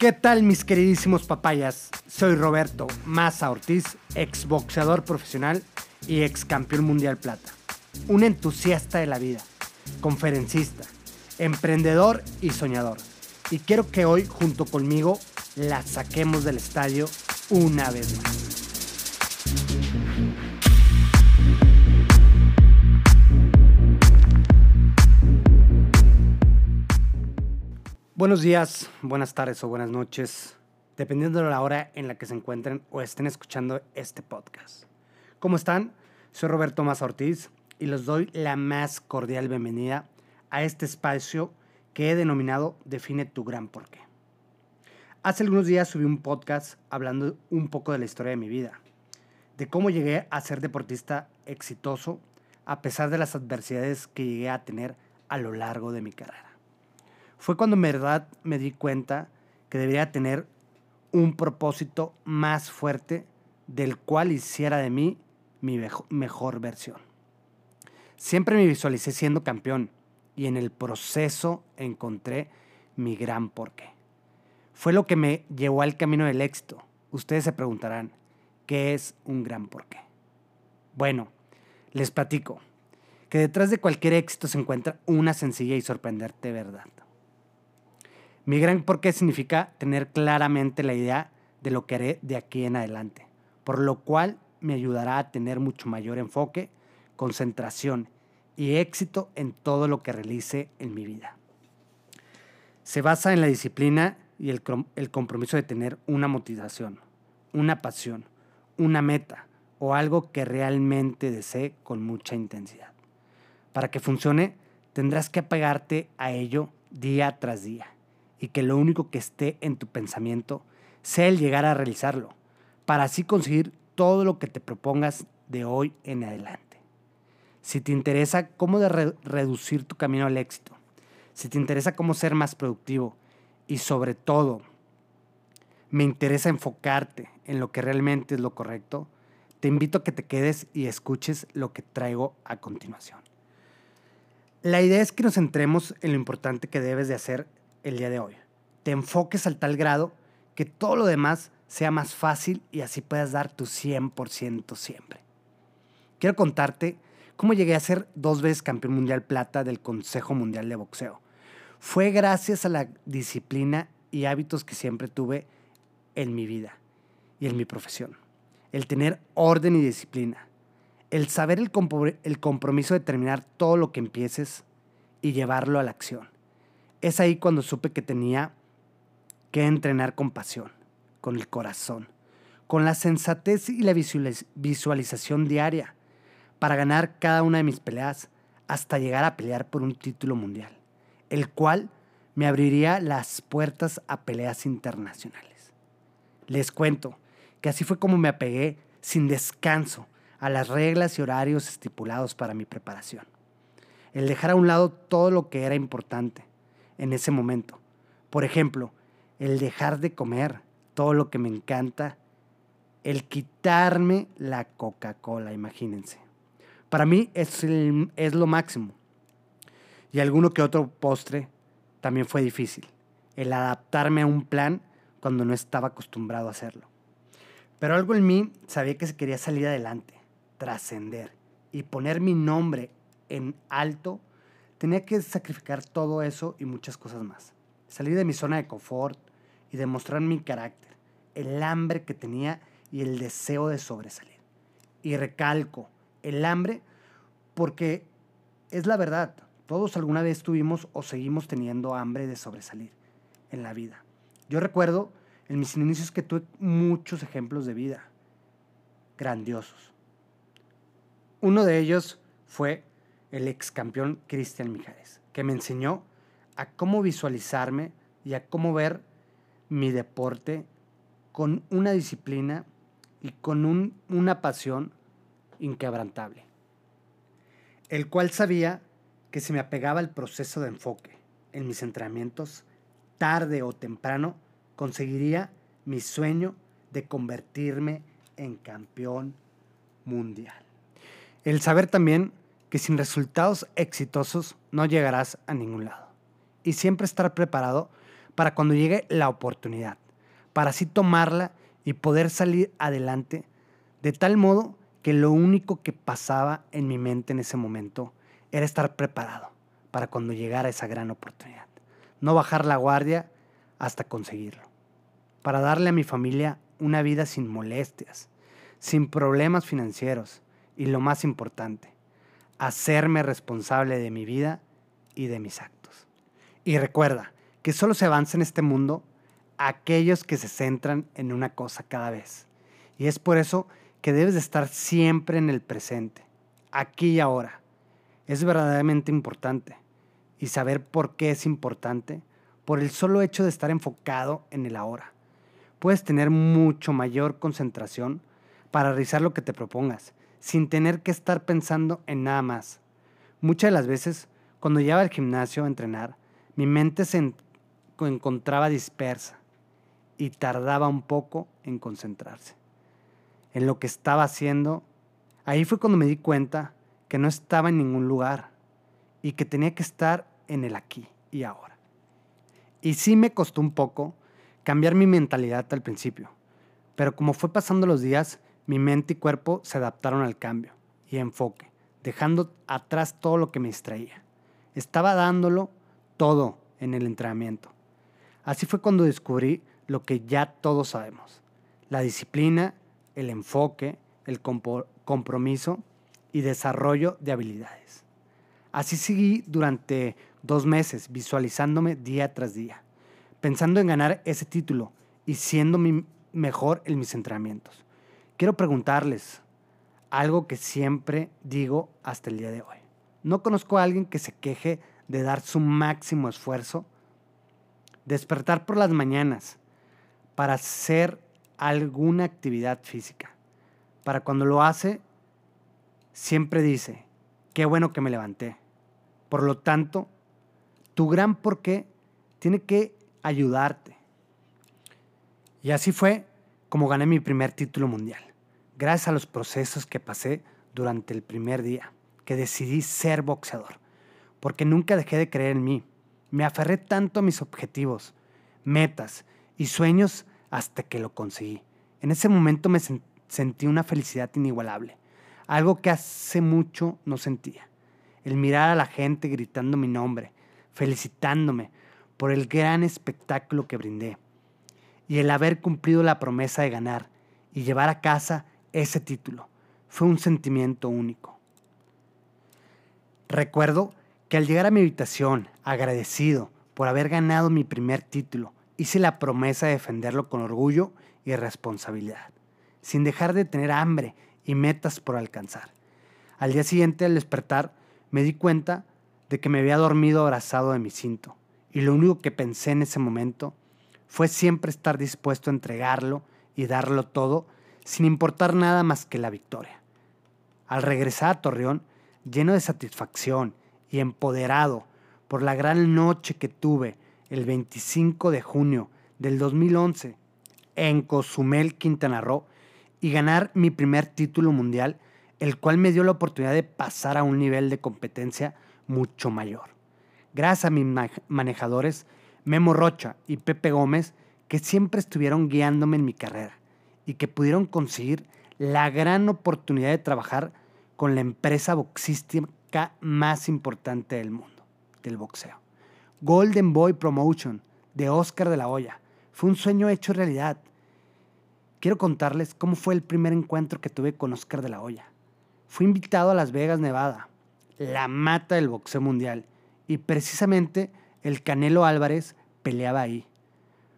¿Qué tal mis queridísimos papayas? Soy Roberto Maza Ortiz, exboxeador profesional y ex campeón mundial plata. Un entusiasta de la vida, conferencista, emprendedor y soñador. Y quiero que hoy junto conmigo la saquemos del estadio una vez más. Buenos días, buenas tardes o buenas noches, dependiendo de la hora en la que se encuentren o estén escuchando este podcast. ¿Cómo están? Soy Roberto Maza Ortiz y les doy la más cordial bienvenida a este espacio que he denominado Define tu gran porqué. Hace algunos días subí un podcast hablando un poco de la historia de mi vida, de cómo llegué a ser deportista exitoso a pesar de las adversidades que llegué a tener a lo largo de mi carrera fue cuando en verdad me di cuenta que debería tener un propósito más fuerte del cual hiciera de mí mi mejor versión. Siempre me visualicé siendo campeón y en el proceso encontré mi gran porqué. Fue lo que me llevó al camino del éxito. Ustedes se preguntarán, ¿qué es un gran porqué? Bueno, les platico que detrás de cualquier éxito se encuentra una sencilla y sorprendente verdad. Mi gran porqué significa tener claramente la idea de lo que haré de aquí en adelante, por lo cual me ayudará a tener mucho mayor enfoque, concentración y éxito en todo lo que realice en mi vida. Se basa en la disciplina y el, compromiso de tener una motivación, una pasión, una meta o algo que realmente desee con mucha intensidad. Para que funcione, tendrás que apegarte a ello día tras día y que lo único que esté en tu pensamiento sea el llegar a realizarlo, para así conseguir todo lo que te propongas de hoy en adelante. Si te interesa cómo de reducir tu camino al éxito, si te interesa cómo ser más productivo y sobre todo me interesa enfocarte en lo que realmente es lo correcto, te invito a que te quedes y escuches lo que traigo a continuación. La idea es que nos centremos en lo importante que debes de hacer el día de hoy. Te enfoques al tal grado que todo lo demás sea más fácil y así puedas dar tu 100% siempre. Quiero contarte cómo llegué a ser dos veces campeón mundial plata del Consejo Mundial de Boxeo. Fue gracias a la disciplina y hábitos que siempre tuve en mi vida y en mi profesión. El tener orden y disciplina. El saber el, compromiso de terminar todo lo que empieces y llevarlo a la acción es ahí cuando supe que tenía que entrenar con pasión, con el corazón, con la sensatez y la visualización diaria para ganar cada una de mis peleas hasta llegar a pelear por un título mundial, el cual me abriría las puertas a peleas internacionales. Les cuento que así fue como me apegué sin descanso a las reglas y horarios estipulados para mi preparación. El dejar a un lado todo lo que era importante en ese momento. Por ejemplo, el dejar de comer todo lo que me encanta, el quitarme la Coca-Cola, imagínense. Para mí es, es lo máximo. Y alguno que otro postre también fue difícil. El adaptarme a un plan cuando no estaba acostumbrado a hacerlo. Pero algo en mí sabía que se quería salir adelante, trascender y poner mi nombre en alto Tenía que sacrificar todo eso y muchas cosas más. Salir de mi zona de confort y demostrar mi carácter, el hambre que tenía y el deseo de sobresalir. Y recalco, el hambre porque es la verdad. Todos alguna vez tuvimos o seguimos teniendo hambre de sobresalir en la vida. Yo recuerdo en mis inicios que tuve muchos ejemplos de vida grandiosos. Uno de ellos fue el ex campeón Cristian Mijares, que me enseñó a cómo visualizarme y a cómo ver mi deporte con una disciplina y con una pasión inquebrantable, el cual sabía que si me apegaba al proceso de enfoque en mis entrenamientos, tarde o temprano conseguiría mi sueño de convertirme en campeón mundial. El saber también que sin resultados exitosos no llegarás a ningún lado. Y siempre estar preparado para cuando llegue la oportunidad, para así tomarla y poder salir adelante de tal modo que lo único que pasaba en mi mente en ese momento era estar preparado para cuando llegara esa gran oportunidad. No bajar la guardia hasta conseguirlo. Para darle a mi familia una vida sin molestias, sin problemas financieros y lo más importante, hacerme responsable de mi vida y de mis actos. Y recuerda que solo se avanza en este mundo aquellos que se centran en una cosa cada vez. Y es por eso que debes de estar siempre en el presente, aquí y ahora. Es verdaderamente importante. Y saber por qué es importante, por el solo hecho de estar enfocado en el ahora. Puedes tener mucho mayor concentración para realizar lo que te propongas, sin tener que estar pensando en nada más. Muchas de las veces, cuando llegaba al gimnasio a entrenar, mi mente se encontraba dispersa y tardaba un poco en concentrarse en lo que estaba haciendo, ahí fue cuando me di cuenta que no estaba en ningún lugar y que tenía que estar en el aquí y ahora. Y sí me costó un poco cambiar mi mentalidad al principio, pero como fue pasando los días, mi mente y cuerpo se adaptaron al cambio y enfoque, dejando atrás todo lo que me distraía. Estaba dándolo todo en el entrenamiento. Así fue cuando descubrí lo que ya todos sabemos, la disciplina el enfoque, el compromiso y desarrollo de habilidades. Así seguí durante dos meses visualizándome día tras día, pensando en ganar ese título y siendo mi mejor en mis entrenamientos. Quiero preguntarles algo que siempre digo hasta el día de hoy. No conozco a alguien que se queje de dar su máximo esfuerzo, despertar por las mañanas para ser alguna actividad física. Para cuando lo hace, siempre dice, qué bueno que me levanté. Por lo tanto, tu gran porqué tiene que ayudarte. Y así fue como gané mi primer título mundial, gracias a los procesos que pasé durante el primer día, que decidí ser boxeador, porque nunca dejé de creer en mí. Me aferré tanto a mis objetivos, metas y sueños hasta que lo conseguí. En ese momento me sentí una felicidad inigualable, algo que hace mucho no sentía. El mirar a la gente gritando mi nombre, felicitándome por el gran espectáculo que brindé y el haber cumplido la promesa de ganar y llevar a casa ese título fue un sentimiento único. Recuerdo que al llegar a mi habitación, agradecido por haber ganado mi primer título, hice la promesa de defenderlo con orgullo y responsabilidad, sin dejar de tener hambre y metas por alcanzar. Al día siguiente, al despertar, me di cuenta de que me había dormido abrazado de mi cinto, y lo único que pensé en ese momento fue siempre estar dispuesto a entregarlo y darlo todo sin importar nada más que la victoria. Al regresar a Torreón, lleno de satisfacción y empoderado por la gran noche que tuve el 25 de junio del 2011 en Cozumel, Quintana Roo, y ganar mi primer título mundial, el cual me dio la oportunidad de pasar a un nivel de competencia mucho mayor. Gracias a mis manejadores, Memo Rocha y Pepe Gómez, que siempre estuvieron guiándome en mi carrera y que pudieron conseguir la gran oportunidad de trabajar con la empresa boxística más importante del mundo, del boxeo. Golden Boy Promotion de Oscar de la Hoya. Fue un sueño hecho realidad. Quiero contarles cómo fue el primer encuentro que tuve con Oscar de la Hoya. Fui invitado a Las Vegas, Nevada, la mata del boxeo mundial, y precisamente el Canelo Álvarez peleaba ahí.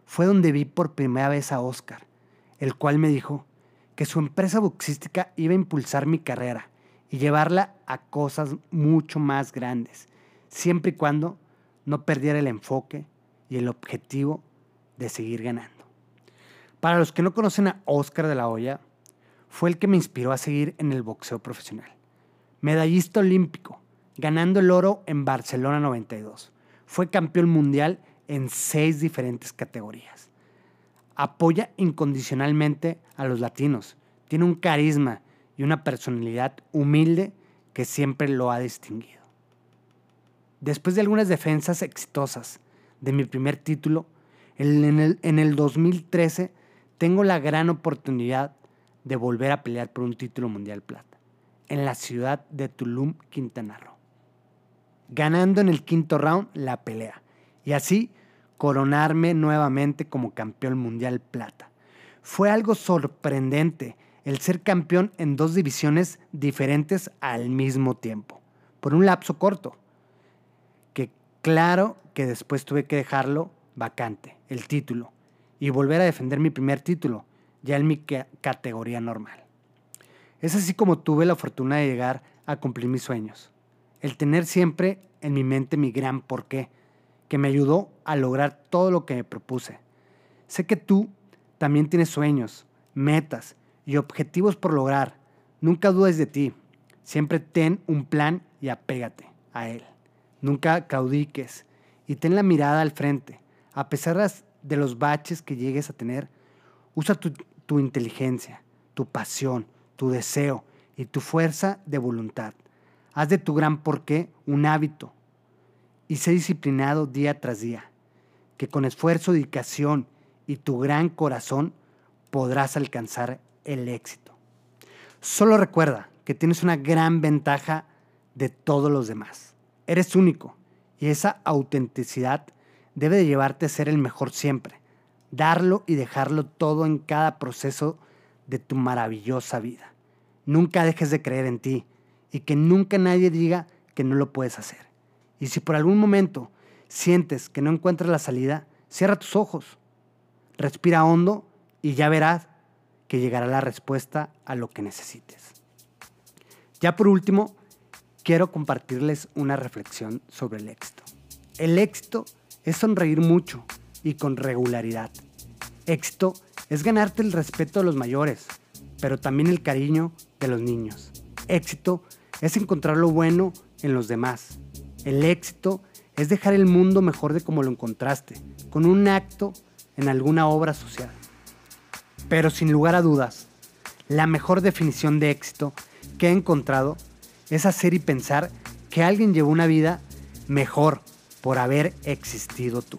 Fue donde vi por primera vez a Oscar, el cual me dijo que su empresa boxística iba a impulsar mi carrera y llevarla a cosas mucho más grandes, siempre y cuando no perdiera el enfoque y el objetivo de seguir ganando. Para los que no conocen a Oscar de la Hoya, fue el que me inspiró a seguir en el boxeo profesional. Medallista olímpico, ganando el oro en Barcelona 92. Fue campeón mundial en seis diferentes categorías. Apoya incondicionalmente a los latinos. Tiene un carisma y una personalidad humilde que siempre lo ha distinguido. Después de algunas defensas exitosas de mi primer título, En el, en el 2013 tengo la gran oportunidad de volver a pelear por un título mundial plata en la ciudad de Tulum, Quintana Roo. Ganando en el quinto round la pelea y así coronarme nuevamente como campeón mundial plata. Fue algo sorprendente el ser campeón en dos divisiones diferentes al mismo tiempo, por un lapso corto, que claro que después tuve que dejarlo vacante, el título, y volver a defender mi primer título, ya en mi categoría normal. Es así como tuve la fortuna de llegar a cumplir mis sueños, el tener siempre en mi mente mi gran porqué, que me ayudó a lograr todo lo que me propuse. Sé que tú también tienes sueños, metas y objetivos por lograr. Nunca dudes de ti. Siempre ten un plan y apégate a él. Nunca caudiques y ten la mirada al frente. A pesar de los baches que llegues a tener, usa tu, tu inteligencia, tu pasión, tu deseo y tu fuerza de voluntad. Haz de tu gran porqué un hábito, y sé disciplinado día tras día, que con esfuerzo, dedicación y tu gran corazón podrás alcanzar el éxito. Solo recuerda que tienes una gran ventaja de todos los demás. Eres único y esa autenticidad debe de llevarte a ser el mejor siempre, darlo y dejarlo todo en cada proceso de tu maravillosa vida. Nunca dejes de creer en ti y que nunca nadie diga que no lo puedes hacer. Y si por algún momento sientes que no encuentras la salida, cierra tus ojos, respira hondo y ya verás que llegará la respuesta a lo que necesites. Ya por último, quiero compartirles una reflexión sobre el éxito. El éxito es sonreír mucho y con regularidad. Éxito es ganarte el respeto de los mayores, pero también el cariño de los niños. Éxito es encontrar lo bueno en los demás el éxito es dejar el mundo mejor de como lo encontraste, con un acto en alguna obra social. Pero sin lugar a dudas, la mejor definición de éxito que he encontrado es hacer y pensar que alguien llevó una vida mejor por haber existido tú.